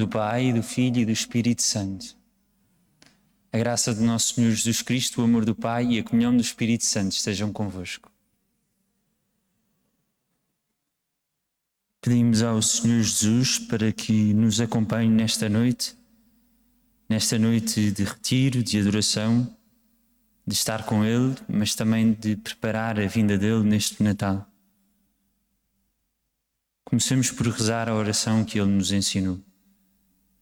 do Pai, do Filho e do Espírito Santo. A graça de nosso Senhor Jesus Cristo, o amor do Pai e a comunhão do Espírito Santo estejam convosco. Pedimos ao Senhor Jesus para que nos acompanhe nesta noite, nesta noite de retiro, de adoração, de estar com Ele, mas também de preparar a vinda dele neste Natal. Comecemos por rezar a oração que Ele nos ensinou.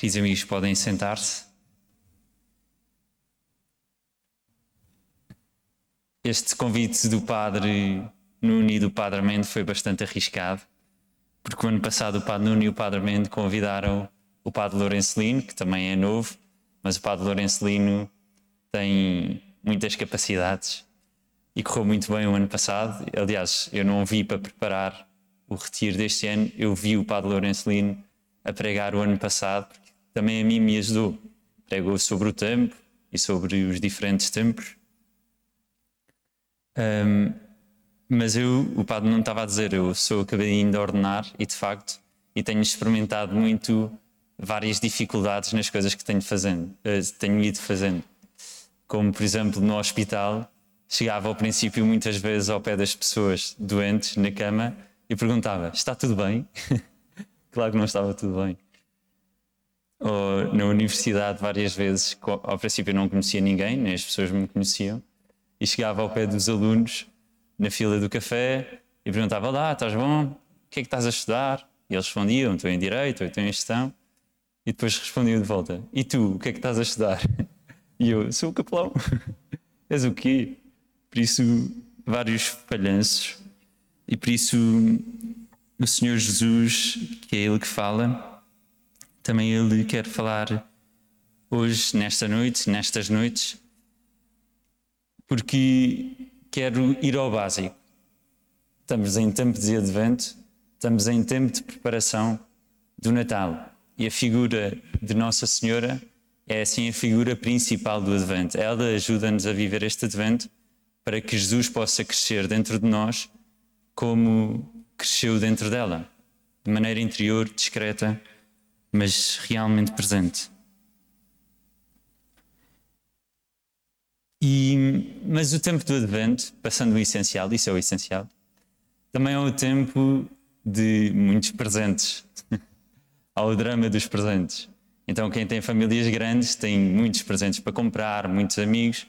Queridos amigos, podem sentar-se. Este convite do Padre Nuno e do Padre Mendo foi bastante arriscado, porque o ano passado o Padre Nuno e o Padre Mendo convidaram o Padre Lourencelino, que também é novo, mas o Padre Lourencelino tem muitas capacidades e correu muito bem o ano passado. Aliás, eu não vi para preparar o retiro deste ano, eu vi o Padre Lourencelino a pregar o ano passado, também a mim me ajudou. Pregou sobre o tempo e sobre os diferentes tempos. Um, mas eu, o Padre não estava a dizer, eu sou acabadinho de ordenar e de facto, e tenho experimentado muito várias dificuldades nas coisas que tenho, fazendo, eh, tenho ido fazendo. Como, por exemplo, no hospital, chegava ao princípio muitas vezes ao pé das pessoas doentes na cama e perguntava: Está tudo bem? claro que não estava tudo bem. Ou na universidade, várias vezes, ao princípio não conhecia ninguém, nem as pessoas me conheciam, e chegava ao pé dos alunos na fila do café e perguntava: Olá, estás bom? O que é que estás a estudar? E eles respondiam: Estou em Direito, ou estou em Gestão. E depois respondiam de volta: E tu, o que é que estás a estudar? E eu: Sou o capelão. És o quê? Por isso, vários falhanços e por isso o Senhor Jesus, que é Ele que fala, também Ele quer falar hoje, nesta noite, nestas noites, porque quero ir ao básico. Estamos em tempo de advento, estamos em tempo de preparação do Natal. E a figura de Nossa Senhora é assim a figura principal do advento. Ela ajuda-nos a viver este advento para que Jesus possa crescer dentro de nós como cresceu dentro dela, de maneira interior, discreta, mas realmente presente. E, mas o tempo do Advento, passando o essencial, isso é o essencial, também é o tempo de muitos presentes. Ao drama dos presentes. Então, quem tem famílias grandes tem muitos presentes para comprar, muitos amigos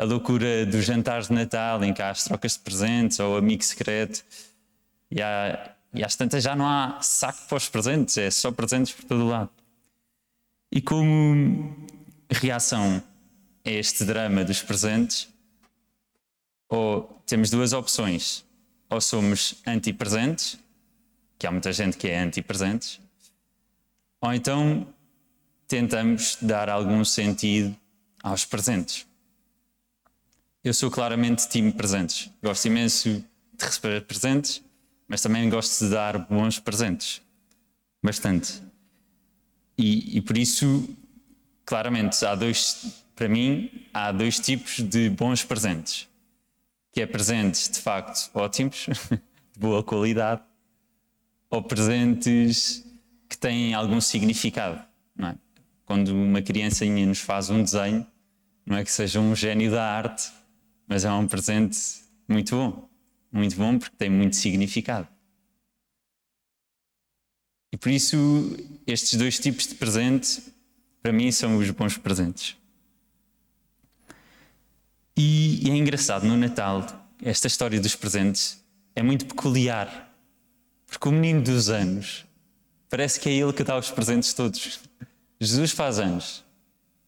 a loucura dos jantares de Natal, em que há as trocas de presentes ou amigo secreto. E, há, e às tantas já não há saco para os presentes, é só presentes por todo lado. E como reação a este drama dos presentes, ou temos duas opções. Ou somos anti-presentes, que há muita gente que é anti-presentes, ou então tentamos dar algum sentido aos presentes. Eu sou claramente time presentes. Gosto imenso de receber presentes, mas também gosto de dar bons presentes. Bastante. E, e por isso, claramente, há dois, para mim, há dois tipos de bons presentes. Que é presentes, de facto, ótimos, de boa qualidade, ou presentes que têm algum significado. É? Quando uma criancinha nos faz um desenho, não é que seja um gênio da arte, mas é um presente muito bom. Muito bom porque tem muito significado. E por isso, estes dois tipos de presente, para mim, são os bons presentes. E, e é engraçado, no Natal, esta história dos presentes é muito peculiar. Porque o menino dos anos parece que é ele que dá os presentes todos. Jesus faz anos.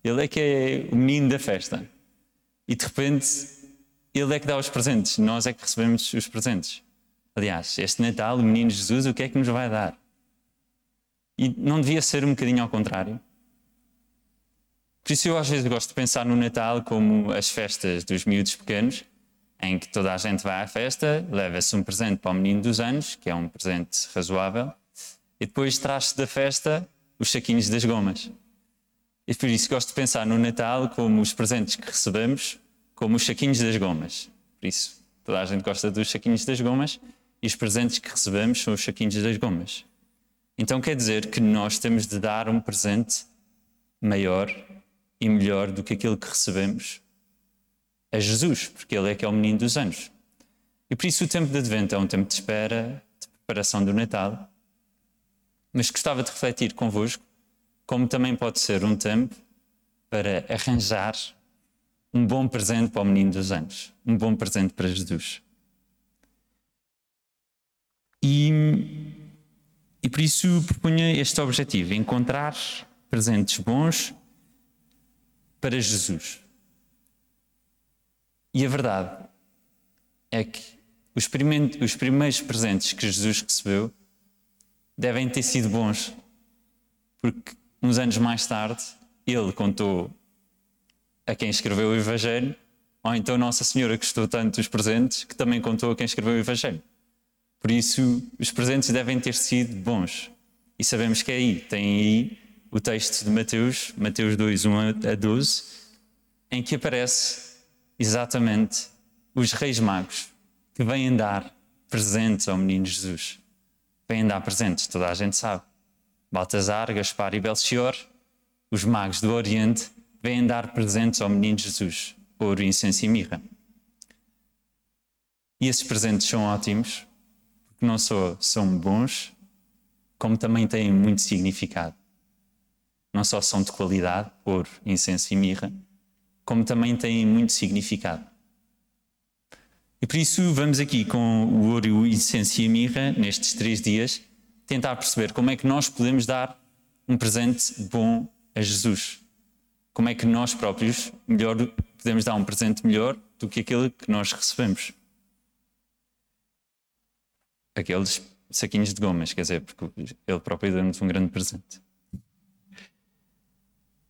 Ele é que é o menino da festa. E de repente ele é que dá os presentes, nós é que recebemos os presentes. Aliás, este Natal, o menino Jesus, o que é que nos vai dar? E não devia ser um bocadinho ao contrário? Por isso eu às vezes gosto de pensar no Natal como as festas dos miúdos pequenos, em que toda a gente vai à festa, leva-se um presente para o menino dos anos, que é um presente razoável, e depois traz-se da festa os saquinhos das gomas. E por isso gosto de pensar no Natal como os presentes que recebemos, como os saquinhos das gomas. Por isso, toda a gente gosta dos saquinhos das gomas e os presentes que recebemos são os saquinhos das gomas. Então quer dizer que nós temos de dar um presente maior e melhor do que aquilo que recebemos a Jesus, porque Ele é que é o menino dos anos. E por isso o tempo de Advento é um tempo de espera, de preparação do Natal. Mas gostava de refletir convosco como também pode ser um tempo para arranjar um bom presente para o menino dos anos, um bom presente para Jesus. E, e por isso propunha este objetivo: encontrar presentes bons para Jesus. E a verdade é que os, os primeiros presentes que Jesus recebeu devem ter sido bons, porque uns anos mais tarde ele contou a quem escreveu o Evangelho, ou então Nossa Senhora gostou tanto dos presentes que também contou a quem escreveu o Evangelho. Por isso, os presentes devem ter sido bons. E sabemos que é aí, tem aí o texto de Mateus, Mateus 2, 1 a 12, em que aparece exatamente os reis magos que vêm dar presentes ao menino Jesus. Vêm dar presentes, toda a gente sabe. Baltazar, Gaspar e Belchior, os magos do Oriente, vêm dar presentes ao menino Jesus, ouro, incenso e mirra. E esses presentes são ótimos, porque não só são bons, como também têm muito significado não só são de qualidade, ouro, incenso e mirra, como também têm muito significado. E por isso vamos aqui com o ouro, o incenso e a mirra, nestes três dias, tentar perceber como é que nós podemos dar um presente bom a Jesus. Como é que nós próprios melhor, podemos dar um presente melhor do que aquele que nós recebemos. Aqueles saquinhos de gomas, quer dizer, porque ele próprio deu-nos um grande presente.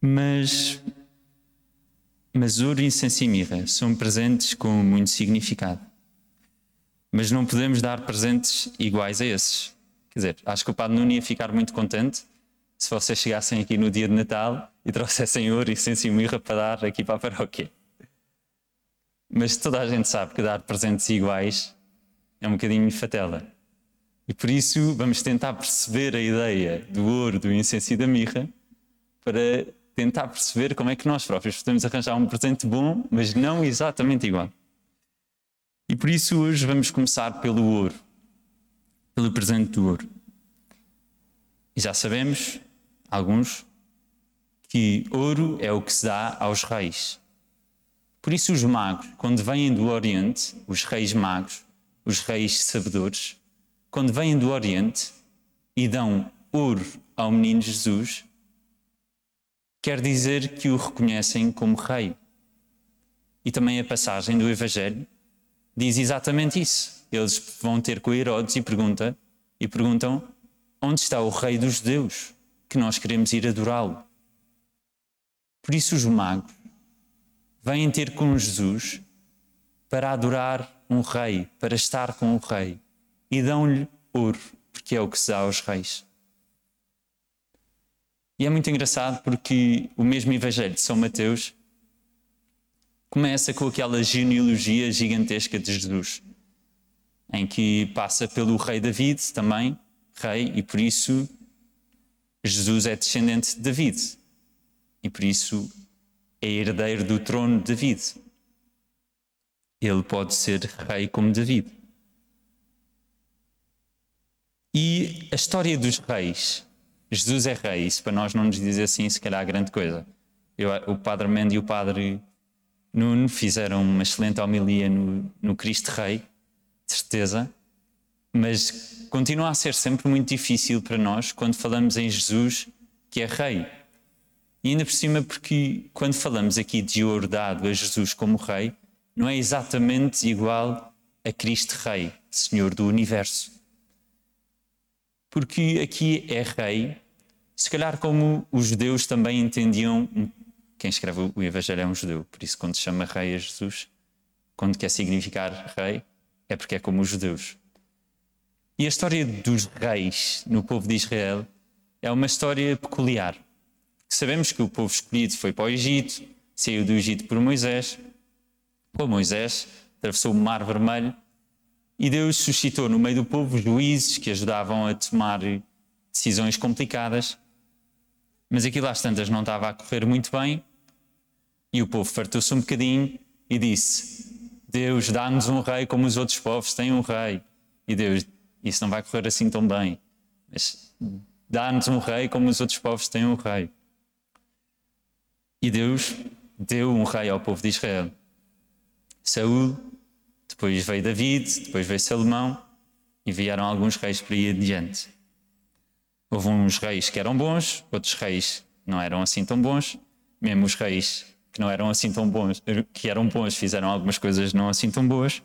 Mas, mas ouro, incenso e mirra são presentes com muito significado. Mas não podemos dar presentes iguais a esses. Quer dizer, acho que o Padre Nuno ia ficar muito contente se vocês chegassem aqui no dia de Natal e trouxessem ouro, incenso e mirra para dar aqui para a paróquia. Mas toda a gente sabe que dar presentes iguais é um bocadinho fatela. E por isso vamos tentar perceber a ideia do ouro, do incenso e da mirra para tentar perceber como é que nós próprios podemos arranjar um presente bom, mas não exatamente igual. E por isso hoje vamos começar pelo ouro, pelo presente do ouro. E já sabemos, alguns, que ouro é o que se dá aos reis. Por isso, os magos, quando vêm do Oriente, os reis magos, os reis sabedores, quando vêm do Oriente e dão ouro ao menino Jesus, quer dizer que o reconhecem como rei. E também a passagem do Evangelho diz exatamente isso. Eles vão ter com Herodes e, pergunta, e perguntam: onde está o rei dos judeus? Que nós queremos ir adorá-lo. Por isso, os magos vêm ter com Jesus para adorar um rei, para estar com o rei, e dão-lhe ouro, porque é o que se dá aos reis. E é muito engraçado porque o mesmo Evangelho de São Mateus começa com aquela genealogia gigantesca de Jesus, em que passa pelo rei David também, rei, e por isso Jesus é descendente de David, e por isso é herdeiro do trono de David. Ele pode ser rei como David. E a história dos reis Jesus é rei, isso para nós não nos diz assim, se calhar, grande coisa. Eu, o Padre Mendes e o Padre Nuno fizeram uma excelente homilia no, no Cristo Rei, de certeza, mas continua a ser sempre muito difícil para nós quando falamos em Jesus, que é Rei. E ainda por cima, porque quando falamos aqui de ouro dado a Jesus como Rei, não é exatamente igual a Cristo Rei, Senhor do Universo. Porque aqui é Rei se calhar como os judeus também entendiam quem escreve o Evangelho é um judeu. Por isso, quando se chama rei a Jesus, quando quer significar rei, é porque é como os judeus. E a história dos reis no povo de Israel é uma história peculiar. Sabemos que o povo escolhido foi para o Egito, saiu do Egito por Moisés. Com Moisés, atravessou o Mar Vermelho e Deus suscitou no meio do povo juízes que ajudavam a tomar decisões complicadas. Mas aquilo às tantas não estava a correr muito bem e o povo fartou-se um bocadinho e disse: Deus, dá-nos um rei como os outros povos têm um rei. E Deus, isso não vai correr assim tão bem. Mas dá-nos um rei como os outros povos têm um rei. E Deus deu um rei ao povo de Israel. Saúl, depois veio David, depois veio Salomão e vieram alguns reis por aí adiante. Houve uns reis que eram bons, outros reis não eram assim tão bons, mesmo os reis que não eram assim tão bons, que eram bons, fizeram algumas coisas não assim tão boas.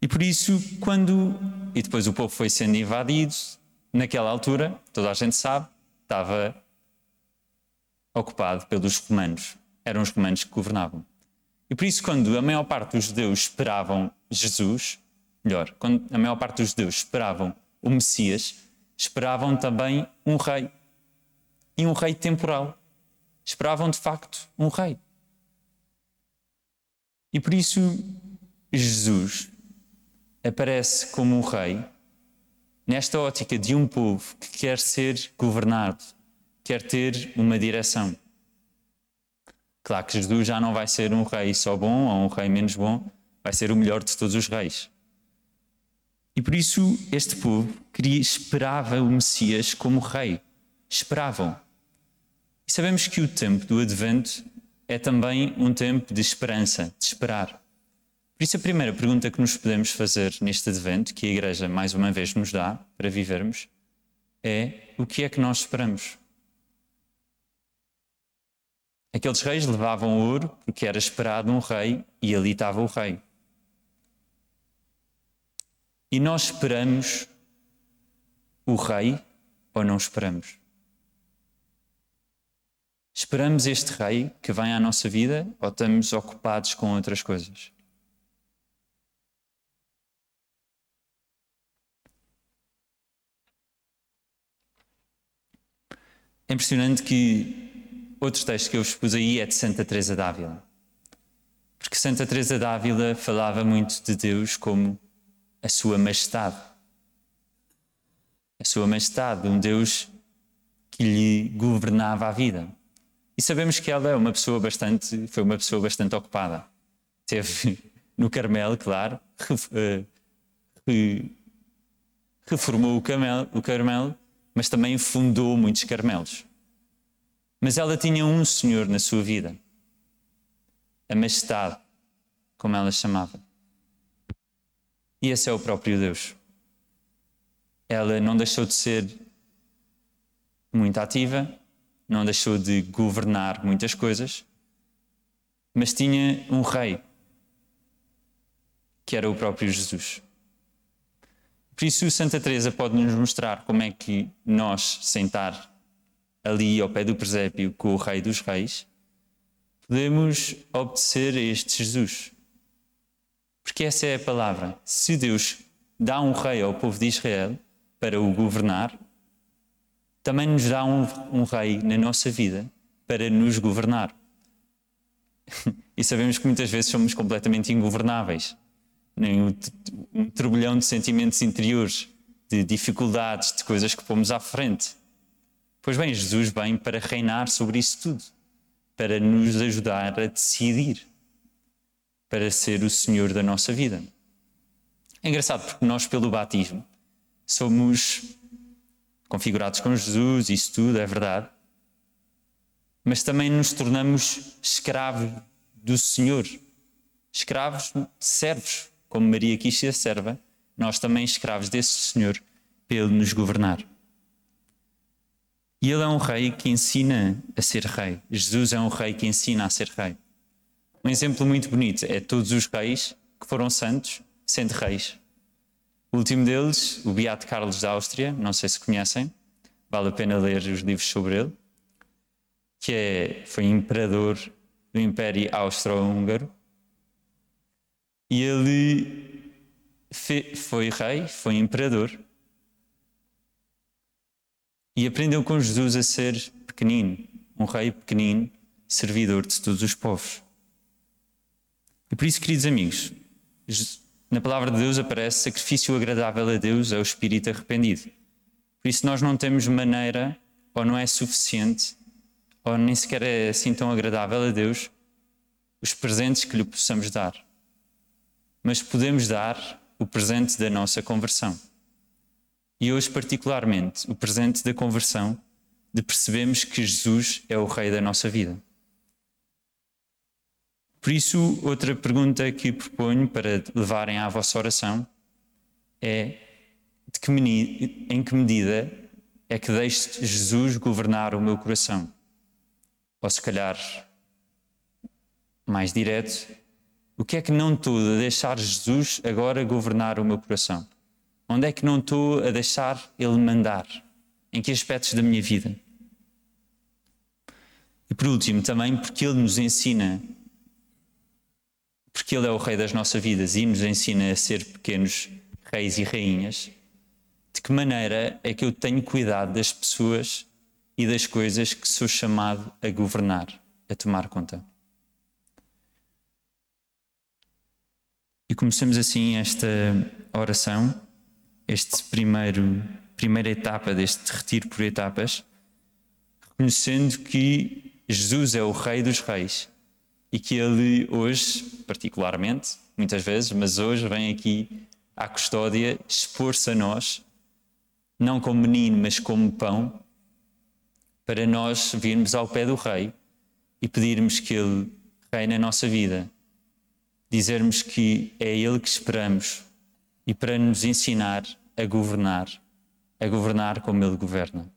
E por isso, quando. E depois o povo foi sendo invadido, naquela altura, toda a gente sabe, estava ocupado pelos romanos. Eram os romanos que governavam. E por isso, quando a maior parte dos judeus esperavam Jesus, melhor, quando a maior parte dos judeus esperavam o Messias, esperavam também um rei. E um rei temporal. Esperavam de facto um rei. E por isso, Jesus aparece como um rei nesta ótica de um povo que quer ser governado quer ter uma direção. Claro que Jesus já não vai ser um rei só bom ou um rei menos bom, vai ser o melhor de todos os reis. E por isso este povo queria, esperava o Messias como rei. Esperavam. E sabemos que o tempo do Advento é também um tempo de esperança, de esperar. Por isso, a primeira pergunta que nos podemos fazer neste Advento, que a Igreja mais uma vez nos dá para vivermos, é o que é que nós esperamos? Aqueles reis levavam ouro porque era esperado um rei e ali estava o rei. E nós esperamos o rei ou não esperamos? Esperamos este rei que vem à nossa vida ou estamos ocupados com outras coisas? É impressionante que Outro texto que eu vos pus aí é de Santa Teresa d'Ávila. Porque Santa Teresa d'Ávila falava muito de Deus como a sua majestade. A sua majestade, um Deus que lhe governava a vida. E sabemos que ela é uma pessoa bastante, foi uma pessoa bastante ocupada. Teve no Carmelo, claro, eh, reformou o Carmelo, o Carmelo, mas também fundou muitos Carmelos. Mas ela tinha um Senhor na sua vida, a Majestade, como ela chamava. E esse é o próprio Deus. Ela não deixou de ser muito ativa, não deixou de governar muitas coisas, mas tinha um rei, que era o próprio Jesus. Por isso, Santa Teresa pode nos mostrar como é que nós, sentar ali ao pé do presépio com o Rei dos Reis, podemos obedecer a este Jesus. Porque essa é a palavra. Se Deus dá um rei ao povo de Israel para o governar, também nos dá um, um rei na nossa vida para nos governar. e sabemos que muitas vezes somos completamente ingovernáveis. Um, turbilhão de sentimentos interiores, de dificuldades, de coisas que pomos à frente. Pois bem, Jesus vem para reinar sobre isso tudo, para nos ajudar a decidir, para ser o Senhor da nossa vida. É engraçado porque nós, pelo batismo, somos configurados com Jesus, isso tudo é verdade, mas também nos tornamos escravos do Senhor, escravos, servos, como Maria quis ser serva, nós também escravos desse Senhor, pelo nos governar. E ele é um rei que ensina a ser rei. Jesus é um rei que ensina a ser rei. Um exemplo muito bonito é todos os reis que foram santos sendo reis. O último deles, o Beato Carlos da Áustria, não sei se conhecem, vale a pena ler os livros sobre ele. que é, foi imperador do Império Austro-Húngaro. E ele foi rei, foi imperador. E aprendeu com Jesus a ser pequenino, um rei pequenino, servidor de todos os povos. E por isso, queridos amigos, na palavra de Deus aparece sacrifício agradável a Deus é o espírito arrependido. Por isso, nós não temos maneira, ou não é suficiente, ou nem sequer é assim tão agradável a Deus, os presentes que lhe possamos dar. Mas podemos dar o presente da nossa conversão. E hoje, particularmente, o presente da conversão, de percebermos que Jesus é o Rei da nossa vida. Por isso, outra pergunta que proponho para levarem à vossa oração é: que, em que medida é que deixo Jesus governar o meu coração? Ou se calhar, mais direto, o que é que não a deixar Jesus agora governar o meu coração? Onde é que não estou a deixar Ele mandar? Em que aspectos da minha vida? E por último, também porque Ele nos ensina porque Ele é o Rei das nossas vidas e nos ensina a ser pequenos reis e rainhas, de que maneira é que eu tenho cuidado das pessoas e das coisas que sou chamado a governar, a tomar conta? E começamos assim esta oração, este primeiro primeira etapa deste retiro por etapas, reconhecendo que Jesus é o Rei dos Reis e que ele hoje, particularmente, muitas vezes, mas hoje vem aqui à custódia expor-se a nós, não como menino, mas como pão, para nós virmos ao pé do Rei e pedirmos que Ele reine na nossa vida, dizermos que é Ele que esperamos e para nos ensinar a governar, a governar como Ele governa.